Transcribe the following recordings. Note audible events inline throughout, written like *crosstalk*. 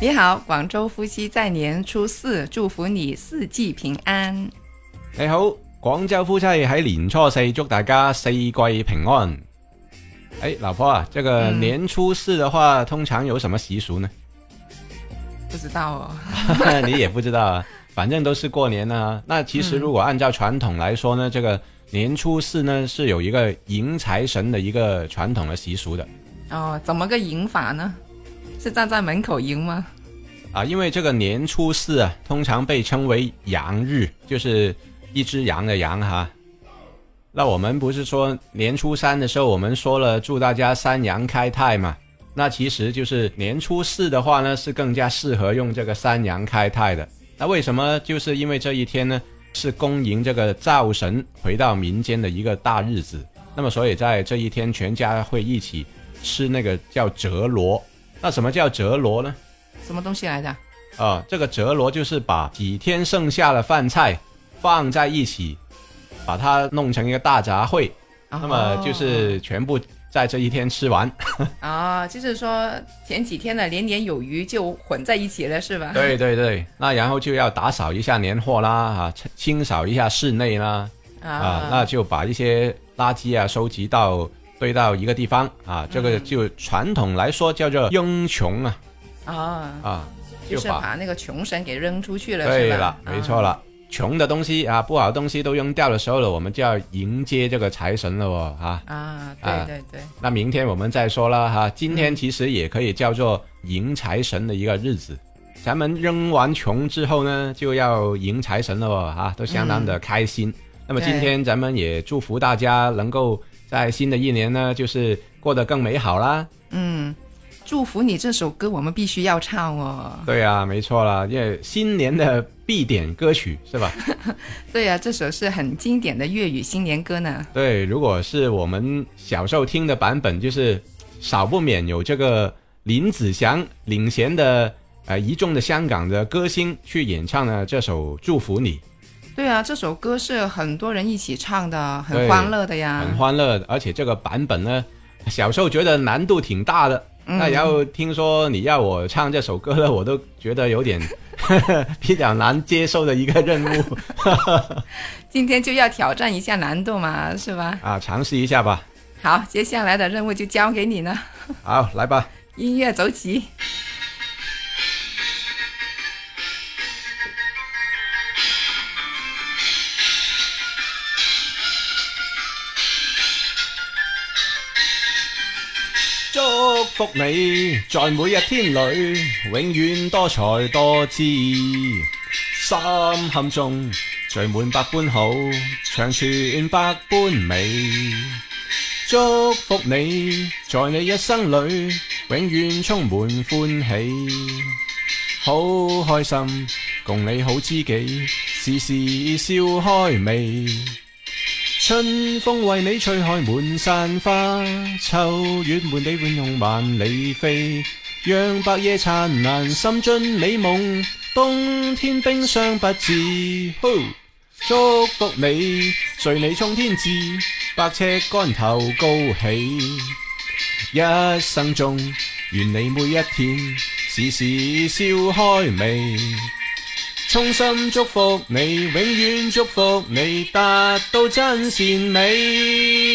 你好，广州夫妻在年初四，祝福你四季平安。你好，广州夫妻喺年初四，祝大家四季平安。哎，老婆，啊，这个年初四的话，通常有什么习俗呢？不知道，哦，*laughs* 你也不知道啊。反正都是过年啊。那其实如果按照传统来说呢，这个年初四呢是有一个迎财神的一个传统的习俗的。哦，怎么个迎法呢？是站在门口迎吗？啊，因为这个年初四啊，通常被称为羊日，就是一只羊的羊哈。那我们不是说年初三的时候，我们说了祝大家三羊开泰嘛？那其实就是年初四的话呢，是更加适合用这个三羊开泰的。那为什么？就是因为这一天呢，是恭迎这个灶神回到民间的一个大日子。那么所以在这一天，全家会一起吃那个叫折罗。那什么叫折罗呢？什么东西来的？啊，这个折罗就是把几天剩下的饭菜放在一起，把它弄成一个大杂烩，那么就是全部在这一天吃完。啊，*laughs* 就是说前几天的年年有余就混在一起了，是吧？对对对，那然后就要打扫一下年货啦，啊，清扫一下室内啦，啊，那就把一些垃圾啊收集到。飞到一个地方啊，这个就传统来说叫做“扔穷”啊，啊啊，就是把那个穷神给扔出去了，对了，没错了。穷的东西啊，不好东西都扔掉的时候了，我们就要迎接这个财神了哦，啊啊，对对对。那明天我们再说了哈，今天其实也可以叫做迎财神的一个日子。咱们扔完穷之后呢，就要迎财神了哦，啊，都相当的开心。那么今天咱们也祝福大家能够。在新的一年呢，就是过得更美好啦。嗯，祝福你这首歌我们必须要唱哦。对啊，没错啦，因为新年的必点歌曲是吧？*laughs* 对啊，这首是很经典的粤语新年歌呢。对，如果是我们小时候听的版本，就是少不免有这个林子祥领衔的呃一众的香港的歌星去演唱呢这首《祝福你》。对啊，这首歌是很多人一起唱的，很欢乐的呀，很欢乐。而且这个版本呢，小时候觉得难度挺大的。那然后听说你要我唱这首歌了，我都觉得有点 *laughs* 比较难接受的一个任务。*laughs* 今天就要挑战一下难度嘛，是吧？啊，尝试一下吧。好，接下来的任务就交给你了。好，来吧。音乐走起。祝福你，在每一天里永远多才多姿，心坎中聚满百般好，长存百般美。祝福你，在你一生里永远充满欢喜，好开心共你好知己，时时笑开眉。春风为你吹开满山花，秋月伴你伴用万里飞，让白夜灿烂，心尽美梦。冬天冰霜不至，祝祝福你，随你冲天志，百尺竿头高起。一生中，愿你每一天，时时笑开眉。衷心祝福你，永远祝福你，达到真善美。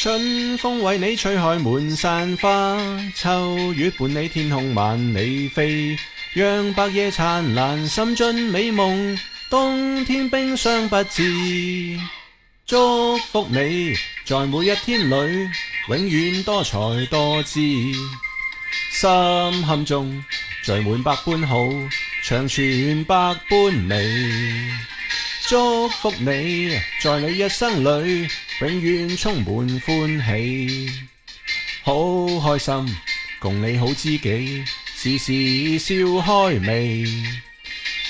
春风为你吹开满山花，秋月伴你天空万里飞，让白夜灿烂，渗进美梦。冬天冰霜不至，祝福你，在每一天里永远多才多姿。心坎中聚满百般好，长存百般美。祝福你，在你一生里永远充满欢喜，好开心，共你好知己，时时笑开眉。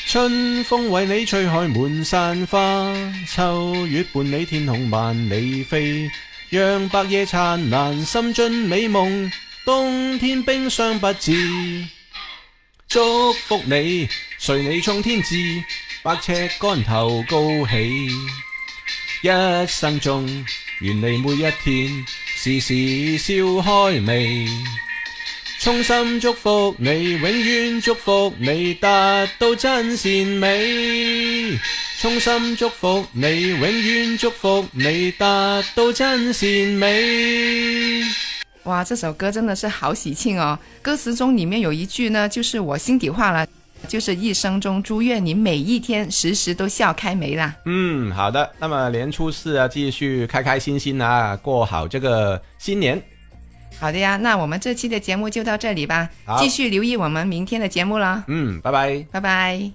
春风为你吹开满山花，秋月伴你天空万里飞。让白夜灿烂，心尽美梦，冬天冰霜不至。祝福你，随你冲天志。百尺竿头高起，一生中愿你每一天时时笑开眉，衷心祝福你，永远祝福你，达到真善美。衷心祝福你，永远祝福你，达到真善美。哇，这首歌真的是好喜庆哦！歌词中里面有一句呢，就是我心底话了。就是一生中祝愿你每一天时时都笑开眉啦。嗯，好的。那么年初四啊，继续开开心心啊，过好这个新年。好的呀，那我们这期的节目就到这里吧。继续留意我们明天的节目了。嗯，拜拜，拜拜。